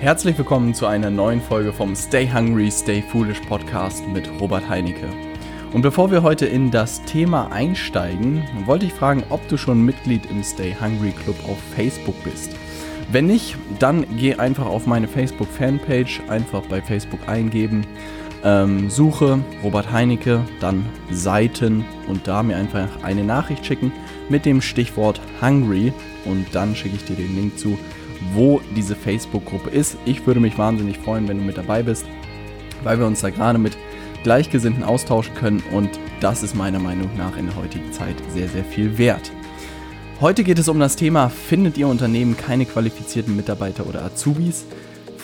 Herzlich willkommen zu einer neuen Folge vom Stay Hungry, Stay Foolish Podcast mit Robert Heinecke. Und bevor wir heute in das Thema einsteigen, wollte ich fragen, ob du schon Mitglied im Stay Hungry Club auf Facebook bist. Wenn nicht, dann geh einfach auf meine Facebook Fanpage, einfach bei Facebook eingeben, ähm, suche Robert Heinecke, dann Seiten und da mir einfach eine Nachricht schicken mit dem Stichwort Hungry und dann schicke ich dir den Link zu wo diese Facebook-Gruppe ist. Ich würde mich wahnsinnig freuen, wenn du mit dabei bist, weil wir uns da gerade mit Gleichgesinnten austauschen können und das ist meiner Meinung nach in der heutigen Zeit sehr, sehr viel wert. Heute geht es um das Thema, findet Ihr Unternehmen keine qualifizierten Mitarbeiter oder Azubis?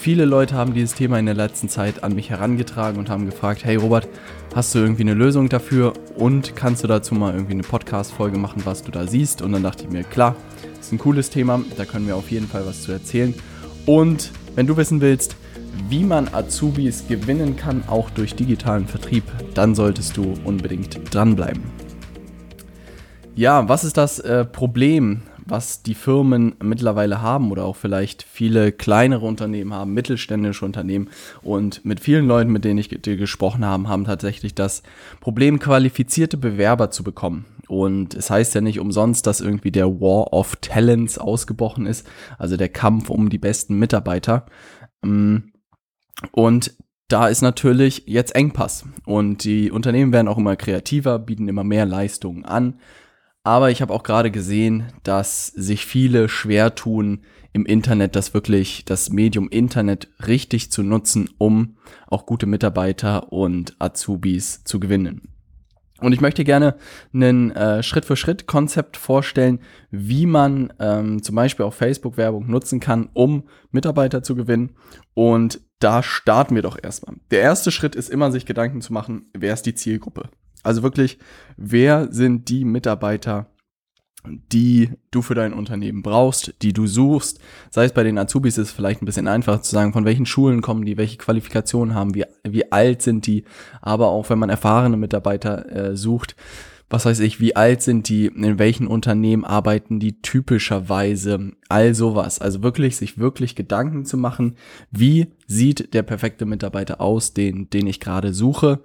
Viele Leute haben dieses Thema in der letzten Zeit an mich herangetragen und haben gefragt, hey Robert, hast du irgendwie eine Lösung dafür und kannst du dazu mal irgendwie eine Podcast-Folge machen, was du da siehst? Und dann dachte ich mir, klar, ist ein cooles Thema, da können wir auf jeden Fall was zu erzählen. Und wenn du wissen willst, wie man Azubis gewinnen kann, auch durch digitalen Vertrieb, dann solltest du unbedingt dranbleiben. Ja, was ist das äh, Problem, was die Firmen mittlerweile haben oder auch vielleicht viele kleinere Unternehmen haben, mittelständische Unternehmen und mit vielen Leuten, mit denen ich gesprochen habe, haben tatsächlich das Problem, qualifizierte Bewerber zu bekommen. Und es heißt ja nicht umsonst, dass irgendwie der War of Talents ausgebrochen ist, also der Kampf um die besten Mitarbeiter. Mm. Und da ist natürlich jetzt Engpass. Und die Unternehmen werden auch immer kreativer, bieten immer mehr Leistungen an. Aber ich habe auch gerade gesehen, dass sich viele schwer tun, im Internet das wirklich, das Medium Internet richtig zu nutzen, um auch gute Mitarbeiter und Azubis zu gewinnen. Und ich möchte gerne ein äh, Schritt-für-Schritt-Konzept vorstellen, wie man ähm, zum Beispiel auch Facebook-Werbung nutzen kann, um Mitarbeiter zu gewinnen. Und da starten wir doch erstmal. Der erste Schritt ist immer, sich Gedanken zu machen, wer ist die Zielgruppe? Also wirklich, wer sind die Mitarbeiter, die du für dein Unternehmen brauchst, die du suchst. Sei es bei den Azubis ist es vielleicht ein bisschen einfacher zu sagen, von welchen Schulen kommen die, welche Qualifikationen haben, wie, wie alt sind die, aber auch wenn man erfahrene Mitarbeiter äh, sucht, was weiß ich, wie alt sind die, in welchen Unternehmen arbeiten die typischerweise, all sowas. Also wirklich, sich wirklich Gedanken zu machen, wie sieht der perfekte Mitarbeiter aus, den, den ich gerade suche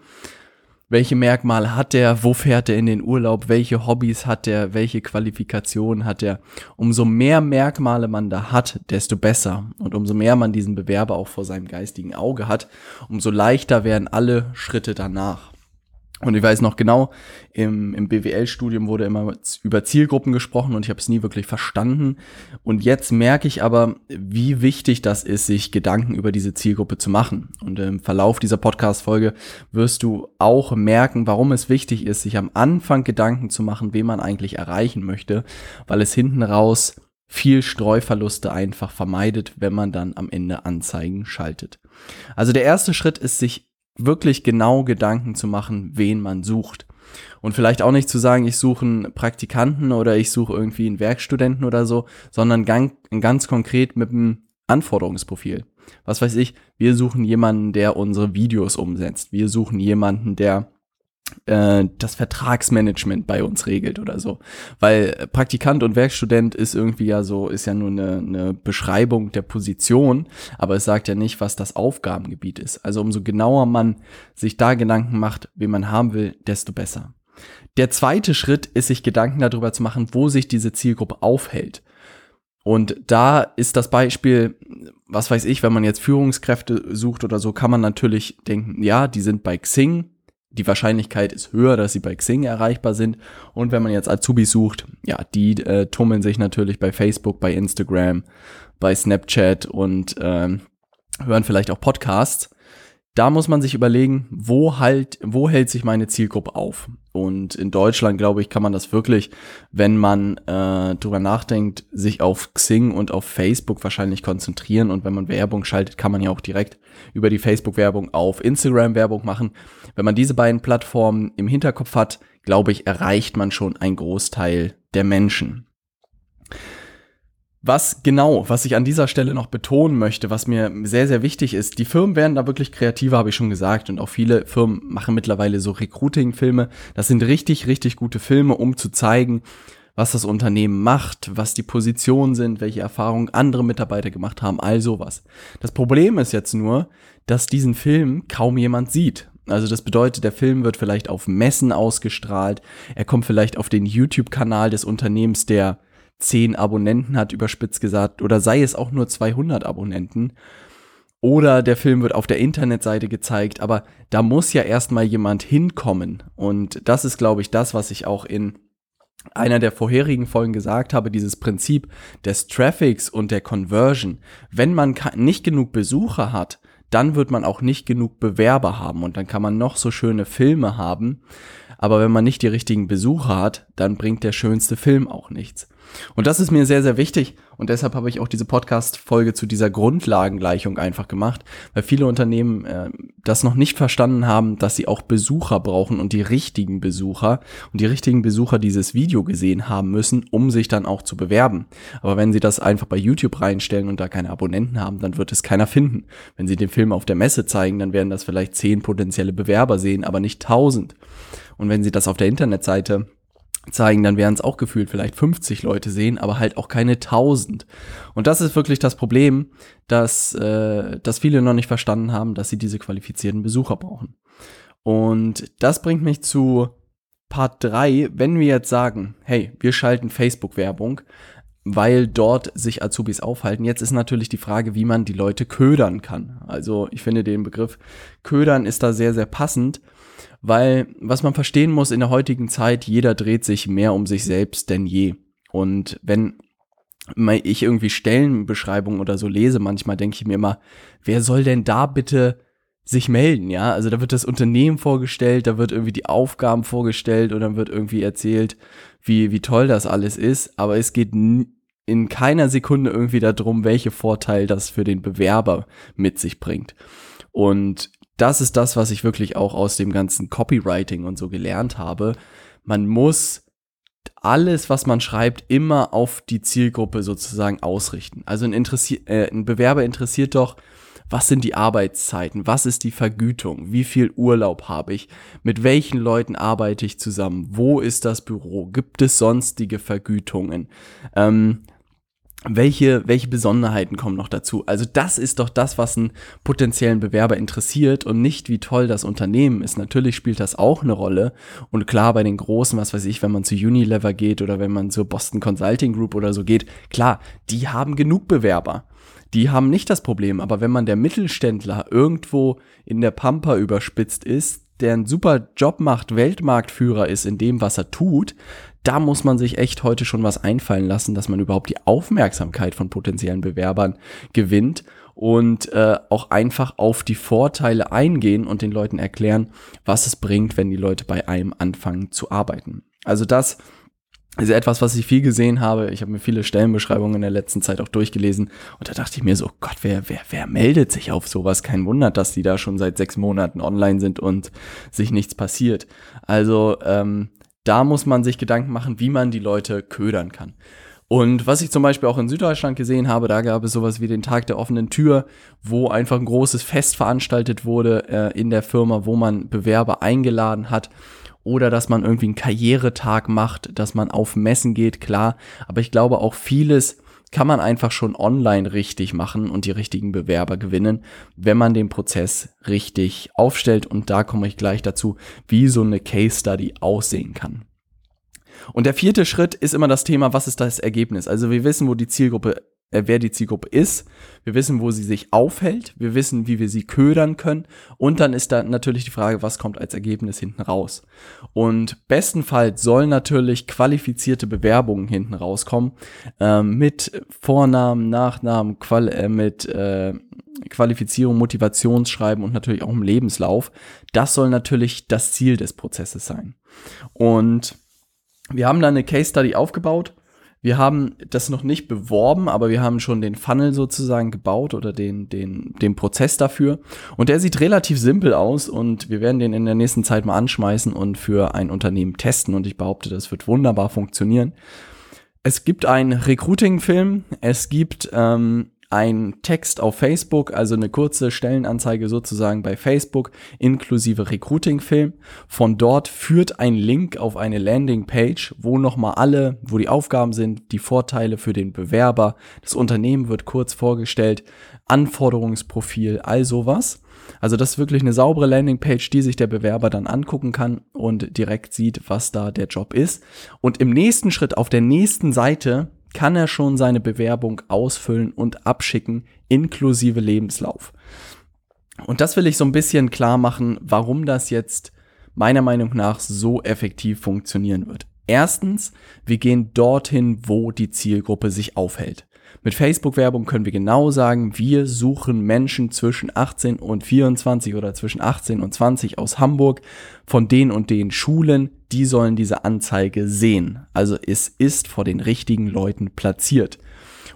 welche Merkmale hat er, wo fährt er in den Urlaub, welche Hobbys hat er, welche Qualifikationen hat er. Umso mehr Merkmale man da hat, desto besser. Und umso mehr man diesen Bewerber auch vor seinem geistigen Auge hat, umso leichter werden alle Schritte danach. Und ich weiß noch genau, im, im BWL-Studium wurde immer über Zielgruppen gesprochen und ich habe es nie wirklich verstanden. Und jetzt merke ich aber, wie wichtig das ist, sich Gedanken über diese Zielgruppe zu machen. Und im Verlauf dieser Podcast-Folge wirst du auch merken, warum es wichtig ist, sich am Anfang Gedanken zu machen, wen man eigentlich erreichen möchte, weil es hinten raus viel Streuverluste einfach vermeidet, wenn man dann am Ende Anzeigen schaltet. Also der erste Schritt ist, sich wirklich genau Gedanken zu machen, wen man sucht. Und vielleicht auch nicht zu sagen, ich suche einen Praktikanten oder ich suche irgendwie einen Werkstudenten oder so, sondern ganz, konkret mit einem Anforderungsprofil. Was weiß ich, wir suchen jemanden, der unsere Videos umsetzt. Wir suchen jemanden, der das Vertragsmanagement bei uns regelt oder so. Weil Praktikant und Werkstudent ist irgendwie ja so, ist ja nur eine, eine Beschreibung der Position, aber es sagt ja nicht, was das Aufgabengebiet ist. Also umso genauer man sich da Gedanken macht, wen man haben will, desto besser. Der zweite Schritt ist, sich Gedanken darüber zu machen, wo sich diese Zielgruppe aufhält. Und da ist das Beispiel, was weiß ich, wenn man jetzt Führungskräfte sucht oder so, kann man natürlich denken, ja, die sind bei Xing, die Wahrscheinlichkeit ist höher, dass sie bei Xing erreichbar sind. Und wenn man jetzt Azubis sucht, ja, die äh, tummeln sich natürlich bei Facebook, bei Instagram, bei Snapchat und ähm, hören vielleicht auch Podcasts. Da muss man sich überlegen, wo halt, wo hält sich meine Zielgruppe auf? Und in Deutschland, glaube ich, kann man das wirklich, wenn man äh, drüber nachdenkt, sich auf Xing und auf Facebook wahrscheinlich konzentrieren. Und wenn man Werbung schaltet, kann man ja auch direkt über die Facebook-Werbung auf Instagram Werbung machen. Wenn man diese beiden Plattformen im Hinterkopf hat, glaube ich, erreicht man schon einen Großteil der Menschen. Was genau, was ich an dieser Stelle noch betonen möchte, was mir sehr, sehr wichtig ist, die Firmen werden da wirklich kreativer, habe ich schon gesagt. Und auch viele Firmen machen mittlerweile so Recruiting-Filme. Das sind richtig, richtig gute Filme, um zu zeigen, was das Unternehmen macht, was die Positionen sind, welche Erfahrungen andere Mitarbeiter gemacht haben, all sowas. Das Problem ist jetzt nur, dass diesen Film kaum jemand sieht. Also das bedeutet, der Film wird vielleicht auf Messen ausgestrahlt, er kommt vielleicht auf den YouTube-Kanal des Unternehmens, der 10 Abonnenten hat, überspitzt gesagt, oder sei es auch nur 200 Abonnenten. Oder der Film wird auf der Internetseite gezeigt, aber da muss ja erstmal jemand hinkommen. Und das ist, glaube ich, das, was ich auch in einer der vorherigen Folgen gesagt habe, dieses Prinzip des Traffics und der Conversion. Wenn man nicht genug Besucher hat, dann wird man auch nicht genug Bewerber haben und dann kann man noch so schöne Filme haben. Aber wenn man nicht die richtigen Besucher hat, dann bringt der schönste Film auch nichts. Und das ist mir sehr, sehr wichtig. Und deshalb habe ich auch diese Podcast-Folge zu dieser Grundlagengleichung einfach gemacht, weil viele Unternehmen äh, das noch nicht verstanden haben, dass sie auch Besucher brauchen und die richtigen Besucher und die richtigen Besucher dieses Video gesehen haben müssen, um sich dann auch zu bewerben. Aber wenn sie das einfach bei YouTube reinstellen und da keine Abonnenten haben, dann wird es keiner finden. Wenn sie den Film auf der Messe zeigen, dann werden das vielleicht zehn potenzielle Bewerber sehen, aber nicht tausend. Und wenn sie das auf der Internetseite zeigen, dann werden es auch gefühlt vielleicht 50 Leute sehen, aber halt auch keine 1000. Und das ist wirklich das Problem, dass, äh, dass viele noch nicht verstanden haben, dass sie diese qualifizierten Besucher brauchen. Und das bringt mich zu Part 3, wenn wir jetzt sagen, hey, wir schalten Facebook-Werbung, weil dort sich Azubis aufhalten. Jetzt ist natürlich die Frage, wie man die Leute ködern kann. Also ich finde den Begriff ködern ist da sehr, sehr passend, weil was man verstehen muss in der heutigen Zeit, jeder dreht sich mehr um sich selbst denn je. Und wenn ich irgendwie Stellenbeschreibungen oder so lese, manchmal denke ich mir immer, wer soll denn da bitte sich melden, ja? Also da wird das Unternehmen vorgestellt, da wird irgendwie die Aufgaben vorgestellt und dann wird irgendwie erzählt, wie, wie toll das alles ist, aber es geht in keiner Sekunde irgendwie darum, welche Vorteile das für den Bewerber mit sich bringt. Und das ist das, was ich wirklich auch aus dem ganzen Copywriting und so gelernt habe. Man muss alles, was man schreibt, immer auf die Zielgruppe sozusagen ausrichten. Also ein, Interessi äh, ein Bewerber interessiert doch, was sind die Arbeitszeiten, was ist die Vergütung, wie viel Urlaub habe ich, mit welchen Leuten arbeite ich zusammen, wo ist das Büro, gibt es sonstige Vergütungen, ähm, welche, welche Besonderheiten kommen noch dazu? Also das ist doch das, was einen potenziellen Bewerber interessiert und nicht, wie toll das Unternehmen ist. Natürlich spielt das auch eine Rolle. Und klar, bei den Großen, was weiß ich, wenn man zu Unilever geht oder wenn man zur Boston Consulting Group oder so geht, klar, die haben genug Bewerber. Die haben nicht das Problem. Aber wenn man der Mittelständler irgendwo in der Pampa überspitzt ist, der einen super Job macht, Weltmarktführer ist in dem, was er tut, da muss man sich echt heute schon was einfallen lassen, dass man überhaupt die Aufmerksamkeit von potenziellen Bewerbern gewinnt und äh, auch einfach auf die Vorteile eingehen und den Leuten erklären, was es bringt, wenn die Leute bei einem anfangen zu arbeiten. Also das ist etwas, was ich viel gesehen habe. Ich habe mir viele Stellenbeschreibungen in der letzten Zeit auch durchgelesen und da dachte ich mir so, Gott, wer, wer, wer meldet sich auf sowas? Kein Wunder, dass die da schon seit sechs Monaten online sind und sich nichts passiert. Also ähm, da muss man sich Gedanken machen, wie man die Leute ködern kann. Und was ich zum Beispiel auch in Süddeutschland gesehen habe, da gab es sowas wie den Tag der offenen Tür, wo einfach ein großes Fest veranstaltet wurde äh, in der Firma, wo man Bewerber eingeladen hat. Oder dass man irgendwie einen Karrieretag macht, dass man auf Messen geht, klar. Aber ich glaube auch vieles kann man einfach schon online richtig machen und die richtigen Bewerber gewinnen, wenn man den Prozess richtig aufstellt. Und da komme ich gleich dazu, wie so eine Case Study aussehen kann. Und der vierte Schritt ist immer das Thema, was ist das Ergebnis? Also wir wissen, wo die Zielgruppe wer die Zielgruppe ist. Wir wissen, wo sie sich aufhält. Wir wissen, wie wir sie ködern können. Und dann ist da natürlich die Frage, was kommt als Ergebnis hinten raus. Und bestenfalls sollen natürlich qualifizierte Bewerbungen hinten rauskommen. Äh, mit Vornamen, Nachnamen, Qual äh, mit äh, Qualifizierung, Motivationsschreiben und natürlich auch im Lebenslauf. Das soll natürlich das Ziel des Prozesses sein. Und wir haben da eine Case Study aufgebaut wir haben das noch nicht beworben, aber wir haben schon den Funnel sozusagen gebaut oder den, den, den Prozess dafür. Und der sieht relativ simpel aus und wir werden den in der nächsten Zeit mal anschmeißen und für ein Unternehmen testen. Und ich behaupte, das wird wunderbar funktionieren. Es gibt einen Recruiting-Film, es gibt ähm, ein Text auf Facebook, also eine kurze Stellenanzeige sozusagen bei Facebook inklusive Recruiting-Film. Von dort führt ein Link auf eine Landingpage, wo nochmal alle, wo die Aufgaben sind, die Vorteile für den Bewerber, das Unternehmen wird kurz vorgestellt, Anforderungsprofil, all sowas. Also das ist wirklich eine saubere Landingpage, die sich der Bewerber dann angucken kann und direkt sieht, was da der Job ist. Und im nächsten Schritt auf der nächsten Seite kann er schon seine Bewerbung ausfüllen und abschicken, inklusive Lebenslauf. Und das will ich so ein bisschen klar machen, warum das jetzt meiner Meinung nach so effektiv funktionieren wird. Erstens, wir gehen dorthin, wo die Zielgruppe sich aufhält. Mit Facebook-Werbung können wir genau sagen, wir suchen Menschen zwischen 18 und 24 oder zwischen 18 und 20 aus Hamburg von den und den Schulen, die sollen diese Anzeige sehen. Also es ist vor den richtigen Leuten platziert.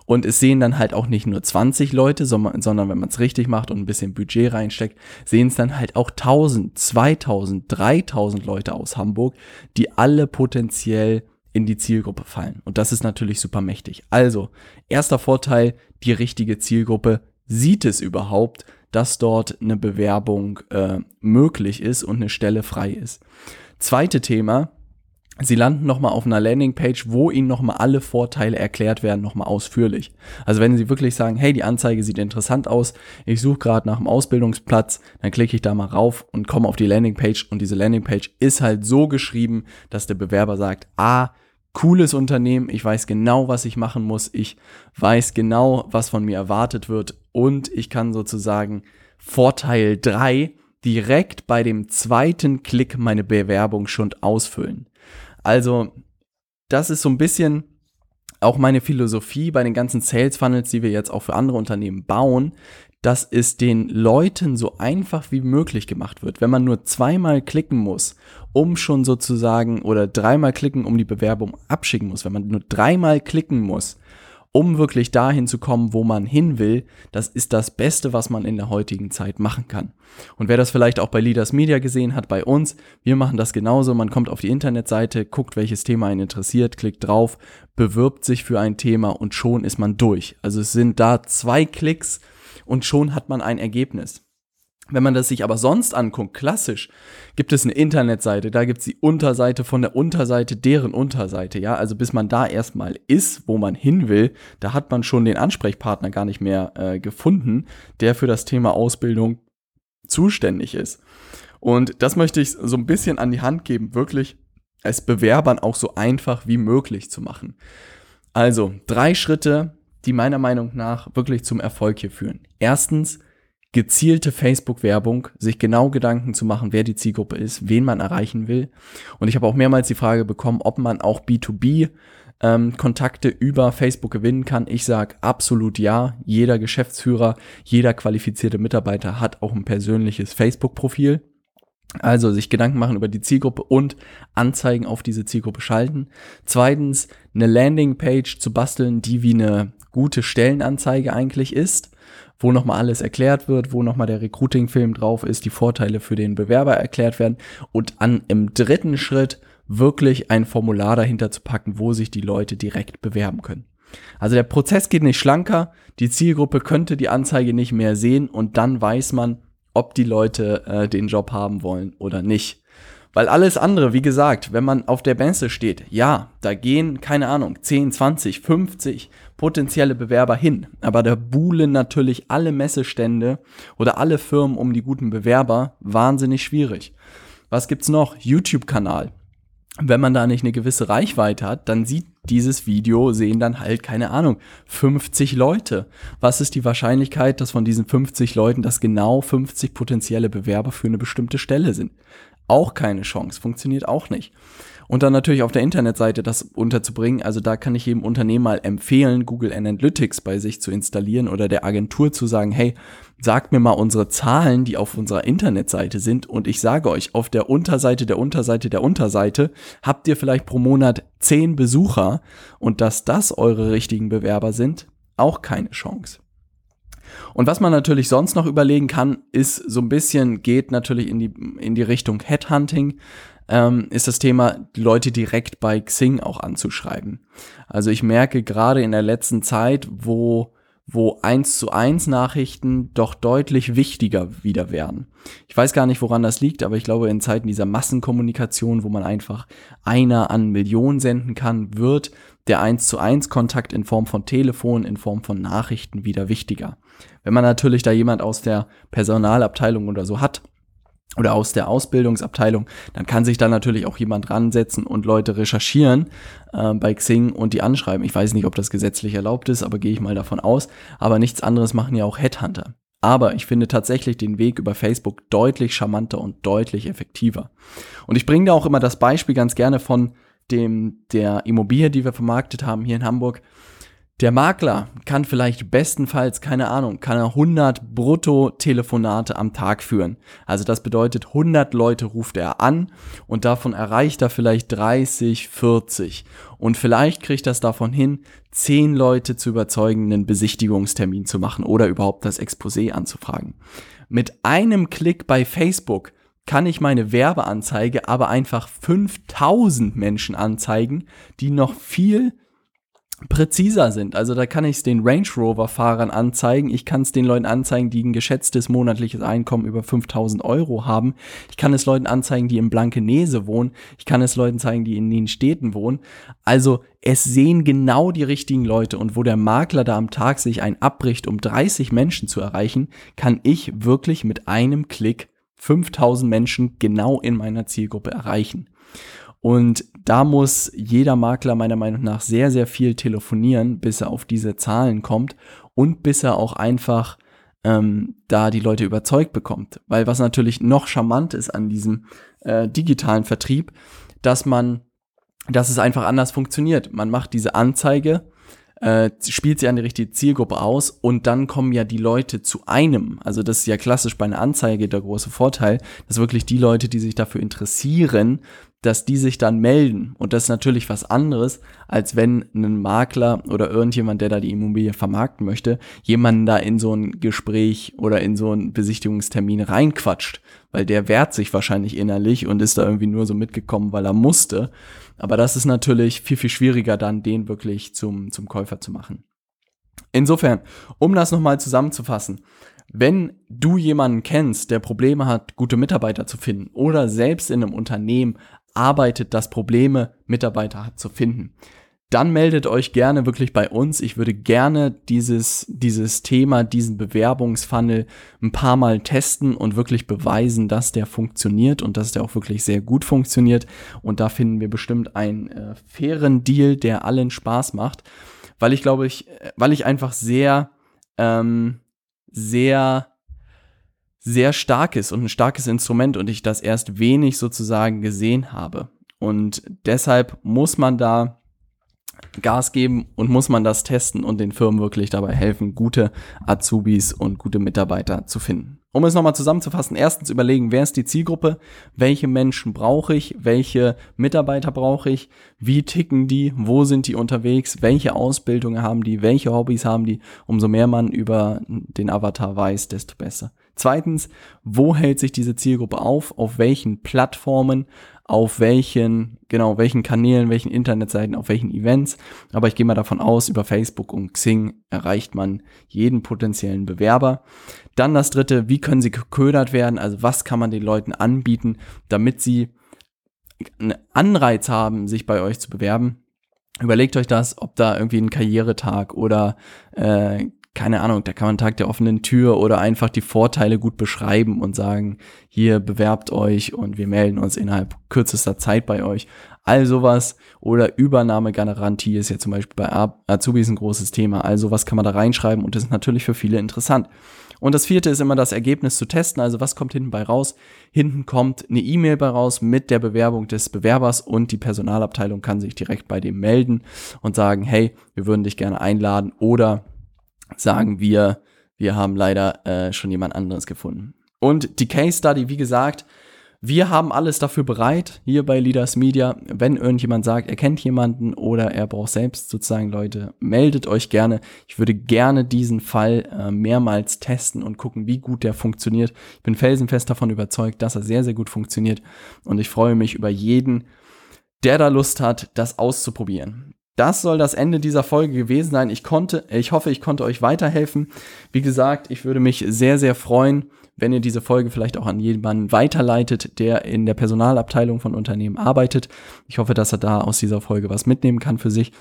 Und es sehen dann halt auch nicht nur 20 Leute, sondern, wenn man es richtig macht und ein bisschen Budget reinsteckt, sehen es dann halt auch 1000, 2000, 3000 Leute aus Hamburg, die alle potenziell in die Zielgruppe fallen. Und das ist natürlich super mächtig. Also, erster Vorteil, die richtige Zielgruppe sieht es überhaupt, dass dort eine Bewerbung äh, möglich ist und eine Stelle frei ist. Zweite Thema, Sie landen nochmal auf einer Landingpage, wo Ihnen nochmal alle Vorteile erklärt werden, nochmal ausführlich. Also wenn Sie wirklich sagen, hey, die Anzeige sieht interessant aus, ich suche gerade nach einem Ausbildungsplatz, dann klicke ich da mal rauf und komme auf die Landingpage und diese Landingpage ist halt so geschrieben, dass der Bewerber sagt, ah, cooles Unternehmen, ich weiß genau, was ich machen muss, ich weiß genau, was von mir erwartet wird. Und ich kann sozusagen Vorteil 3 direkt bei dem zweiten Klick meine Bewerbung schon ausfüllen. Also, das ist so ein bisschen auch meine Philosophie bei den ganzen Sales Funnels, die wir jetzt auch für andere Unternehmen bauen, dass es den Leuten so einfach wie möglich gemacht wird. Wenn man nur zweimal klicken muss, um schon sozusagen, oder dreimal klicken, um die Bewerbung abschicken muss, wenn man nur dreimal klicken muss, um wirklich dahin zu kommen, wo man hin will, das ist das Beste, was man in der heutigen Zeit machen kann. Und wer das vielleicht auch bei Leaders Media gesehen hat, bei uns, wir machen das genauso. Man kommt auf die Internetseite, guckt, welches Thema einen interessiert, klickt drauf, bewirbt sich für ein Thema und schon ist man durch. Also es sind da zwei Klicks und schon hat man ein Ergebnis. Wenn man das sich aber sonst anguckt, klassisch, gibt es eine Internetseite, da gibt es die Unterseite von der Unterseite, deren Unterseite, ja, also bis man da erstmal ist, wo man hin will, da hat man schon den Ansprechpartner gar nicht mehr äh, gefunden, der für das Thema Ausbildung zuständig ist. Und das möchte ich so ein bisschen an die Hand geben, wirklich es Bewerbern auch so einfach wie möglich zu machen. Also drei Schritte, die meiner Meinung nach wirklich zum Erfolg hier führen. Erstens, gezielte Facebook-Werbung, sich genau Gedanken zu machen, wer die Zielgruppe ist, wen man erreichen will. Und ich habe auch mehrmals die Frage bekommen, ob man auch B2B ähm, Kontakte über Facebook gewinnen kann. Ich sage absolut ja. Jeder Geschäftsführer, jeder qualifizierte Mitarbeiter hat auch ein persönliches Facebook-Profil. Also sich Gedanken machen über die Zielgruppe und Anzeigen auf diese Zielgruppe schalten. Zweitens, eine Landingpage zu basteln, die wie eine gute Stellenanzeige eigentlich ist, wo nochmal alles erklärt wird, wo nochmal der Recruiting-Film drauf ist, die Vorteile für den Bewerber erklärt werden und an im dritten Schritt wirklich ein Formular dahinter zu packen, wo sich die Leute direkt bewerben können. Also der Prozess geht nicht schlanker, die Zielgruppe könnte die Anzeige nicht mehr sehen und dann weiß man, ob die Leute äh, den Job haben wollen oder nicht. Weil alles andere, wie gesagt, wenn man auf der Benze steht, ja, da gehen, keine Ahnung, 10, 20, 50 potenzielle Bewerber hin. Aber da buhlen natürlich alle Messestände oder alle Firmen um die guten Bewerber wahnsinnig schwierig. Was gibt's noch? YouTube-Kanal. Wenn man da nicht eine gewisse Reichweite hat, dann sieht dieses Video, sehen dann halt, keine Ahnung, 50 Leute. Was ist die Wahrscheinlichkeit, dass von diesen 50 Leuten, dass genau 50 potenzielle Bewerber für eine bestimmte Stelle sind? Auch keine Chance, funktioniert auch nicht. Und dann natürlich auf der Internetseite das unterzubringen. Also da kann ich jedem Unternehmen mal empfehlen, Google Analytics bei sich zu installieren oder der Agentur zu sagen, hey, sagt mir mal unsere Zahlen, die auf unserer Internetseite sind. Und ich sage euch, auf der Unterseite der Unterseite der Unterseite habt ihr vielleicht pro Monat zehn Besucher und dass das eure richtigen Bewerber sind, auch keine Chance. Und was man natürlich sonst noch überlegen kann, ist so ein bisschen, geht natürlich in die, in die Richtung Headhunting, ähm, ist das Thema, Leute direkt bei Xing auch anzuschreiben. Also ich merke gerade in der letzten Zeit, wo wo eins zu eins Nachrichten doch deutlich wichtiger wieder werden. Ich weiß gar nicht, woran das liegt, aber ich glaube, in Zeiten dieser Massenkommunikation, wo man einfach einer an Millionen senden kann, wird der eins zu eins Kontakt in Form von Telefon, in Form von Nachrichten wieder wichtiger. Wenn man natürlich da jemand aus der Personalabteilung oder so hat, oder aus der Ausbildungsabteilung, dann kann sich da natürlich auch jemand ransetzen und Leute recherchieren äh, bei Xing und die anschreiben. Ich weiß nicht, ob das gesetzlich erlaubt ist, aber gehe ich mal davon aus. Aber nichts anderes machen ja auch Headhunter. Aber ich finde tatsächlich den Weg über Facebook deutlich charmanter und deutlich effektiver. Und ich bringe da auch immer das Beispiel ganz gerne von dem, der Immobilie, die wir vermarktet haben hier in Hamburg. Der Makler kann vielleicht bestenfalls, keine Ahnung, kann er 100 Brutto-Telefonate am Tag führen. Also das bedeutet, 100 Leute ruft er an und davon erreicht er vielleicht 30, 40. Und vielleicht kriegt er es davon hin, 10 Leute zu überzeugen, einen Besichtigungstermin zu machen oder überhaupt das Exposé anzufragen. Mit einem Klick bei Facebook kann ich meine Werbeanzeige aber einfach 5000 Menschen anzeigen, die noch viel präziser sind. Also da kann ich es den Range Rover Fahrern anzeigen. Ich kann es den Leuten anzeigen, die ein geschätztes monatliches Einkommen über 5000 Euro haben. Ich kann es Leuten anzeigen, die in Blankenese wohnen. Ich kann es Leuten zeigen, die in den Städten wohnen. Also es sehen genau die richtigen Leute und wo der Makler da am Tag sich ein abbricht, um 30 Menschen zu erreichen, kann ich wirklich mit einem Klick 5000 Menschen genau in meiner Zielgruppe erreichen. Und da muss jeder Makler meiner Meinung nach sehr, sehr viel telefonieren, bis er auf diese Zahlen kommt und bis er auch einfach ähm, da die Leute überzeugt bekommt. Weil was natürlich noch charmant ist an diesem äh, digitalen Vertrieb, dass man, dass es einfach anders funktioniert. Man macht diese Anzeige, äh, spielt sie an die richtige Zielgruppe aus und dann kommen ja die Leute zu einem. Also das ist ja klassisch bei einer Anzeige der große Vorteil, dass wirklich die Leute, die sich dafür interessieren, dass die sich dann melden. Und das ist natürlich was anderes, als wenn ein Makler oder irgendjemand, der da die Immobilie vermarkten möchte, jemanden da in so ein Gespräch oder in so einen Besichtigungstermin reinquatscht. Weil der wehrt sich wahrscheinlich innerlich und ist da irgendwie nur so mitgekommen, weil er musste. Aber das ist natürlich viel, viel schwieriger, dann den wirklich zum, zum Käufer zu machen. Insofern, um das nochmal zusammenzufassen, wenn du jemanden kennst, der Probleme hat, gute Mitarbeiter zu finden oder selbst in einem Unternehmen arbeitet, das Probleme Mitarbeiter hat zu finden. Dann meldet euch gerne wirklich bei uns. Ich würde gerne dieses, dieses Thema, diesen Bewerbungsfunnel ein paar Mal testen und wirklich beweisen, dass der funktioniert und dass der auch wirklich sehr gut funktioniert. Und da finden wir bestimmt einen äh, fairen Deal, der allen Spaß macht. Weil ich glaube, ich, äh, weil ich einfach sehr, ähm, sehr sehr stark ist und ein starkes Instrument und ich das erst wenig sozusagen gesehen habe. Und deshalb muss man da Gas geben und muss man das testen und den Firmen wirklich dabei helfen, gute Azubis und gute Mitarbeiter zu finden. Um es nochmal zusammenzufassen, erstens überlegen, wer ist die Zielgruppe, welche Menschen brauche ich, welche Mitarbeiter brauche ich, wie ticken die, wo sind die unterwegs, welche Ausbildungen haben die, welche Hobbys haben die. Umso mehr man über den Avatar weiß, desto besser. Zweitens, wo hält sich diese Zielgruppe auf, auf welchen Plattformen, auf welchen, genau, welchen Kanälen, welchen Internetseiten, auf welchen Events. Aber ich gehe mal davon aus, über Facebook und Xing erreicht man jeden potenziellen Bewerber. Dann das dritte, wie können sie geködert werden? Also was kann man den Leuten anbieten, damit sie einen Anreiz haben, sich bei euch zu bewerben. Überlegt euch das, ob da irgendwie ein Karrieretag oder äh, keine Ahnung, da kann man Tag der offenen Tür oder einfach die Vorteile gut beschreiben und sagen, hier bewerbt euch und wir melden uns innerhalb kürzester Zeit bei euch. All sowas oder Übernahmegarantie ist ja zum Beispiel bei Azubis ein großes Thema. All sowas kann man da reinschreiben und das ist natürlich für viele interessant. Und das vierte ist immer das Ergebnis zu testen. Also was kommt hinten bei raus? Hinten kommt eine E-Mail bei raus mit der Bewerbung des Bewerbers und die Personalabteilung kann sich direkt bei dem melden und sagen, hey, wir würden dich gerne einladen oder sagen wir, wir haben leider äh, schon jemand anderes gefunden. Und die Case Study, wie gesagt, wir haben alles dafür bereit, hier bei Leaders Media. Wenn irgendjemand sagt, er kennt jemanden oder er braucht selbst sozusagen Leute, meldet euch gerne. Ich würde gerne diesen Fall äh, mehrmals testen und gucken, wie gut der funktioniert. Ich bin felsenfest davon überzeugt, dass er sehr, sehr gut funktioniert. Und ich freue mich über jeden, der da Lust hat, das auszuprobieren. Das soll das Ende dieser Folge gewesen sein. Ich konnte, ich hoffe, ich konnte euch weiterhelfen. Wie gesagt, ich würde mich sehr, sehr freuen, wenn ihr diese Folge vielleicht auch an jemanden weiterleitet, der in der Personalabteilung von Unternehmen arbeitet. Ich hoffe, dass er da aus dieser Folge was mitnehmen kann für sich.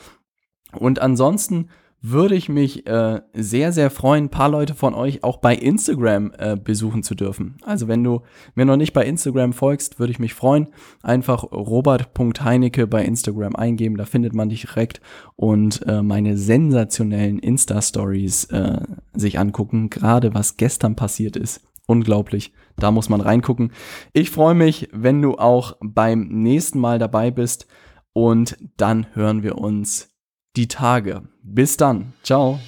Und ansonsten würde ich mich äh, sehr, sehr freuen, ein paar Leute von euch auch bei Instagram äh, besuchen zu dürfen. Also wenn du mir noch nicht bei Instagram folgst, würde ich mich freuen. Einfach robert.heinecke bei Instagram eingeben, da findet man dich direkt und äh, meine sensationellen Insta-Stories äh, sich angucken, gerade was gestern passiert ist. Unglaublich, da muss man reingucken. Ich freue mich, wenn du auch beim nächsten Mal dabei bist und dann hören wir uns die Tage. Bis dann. Ciao.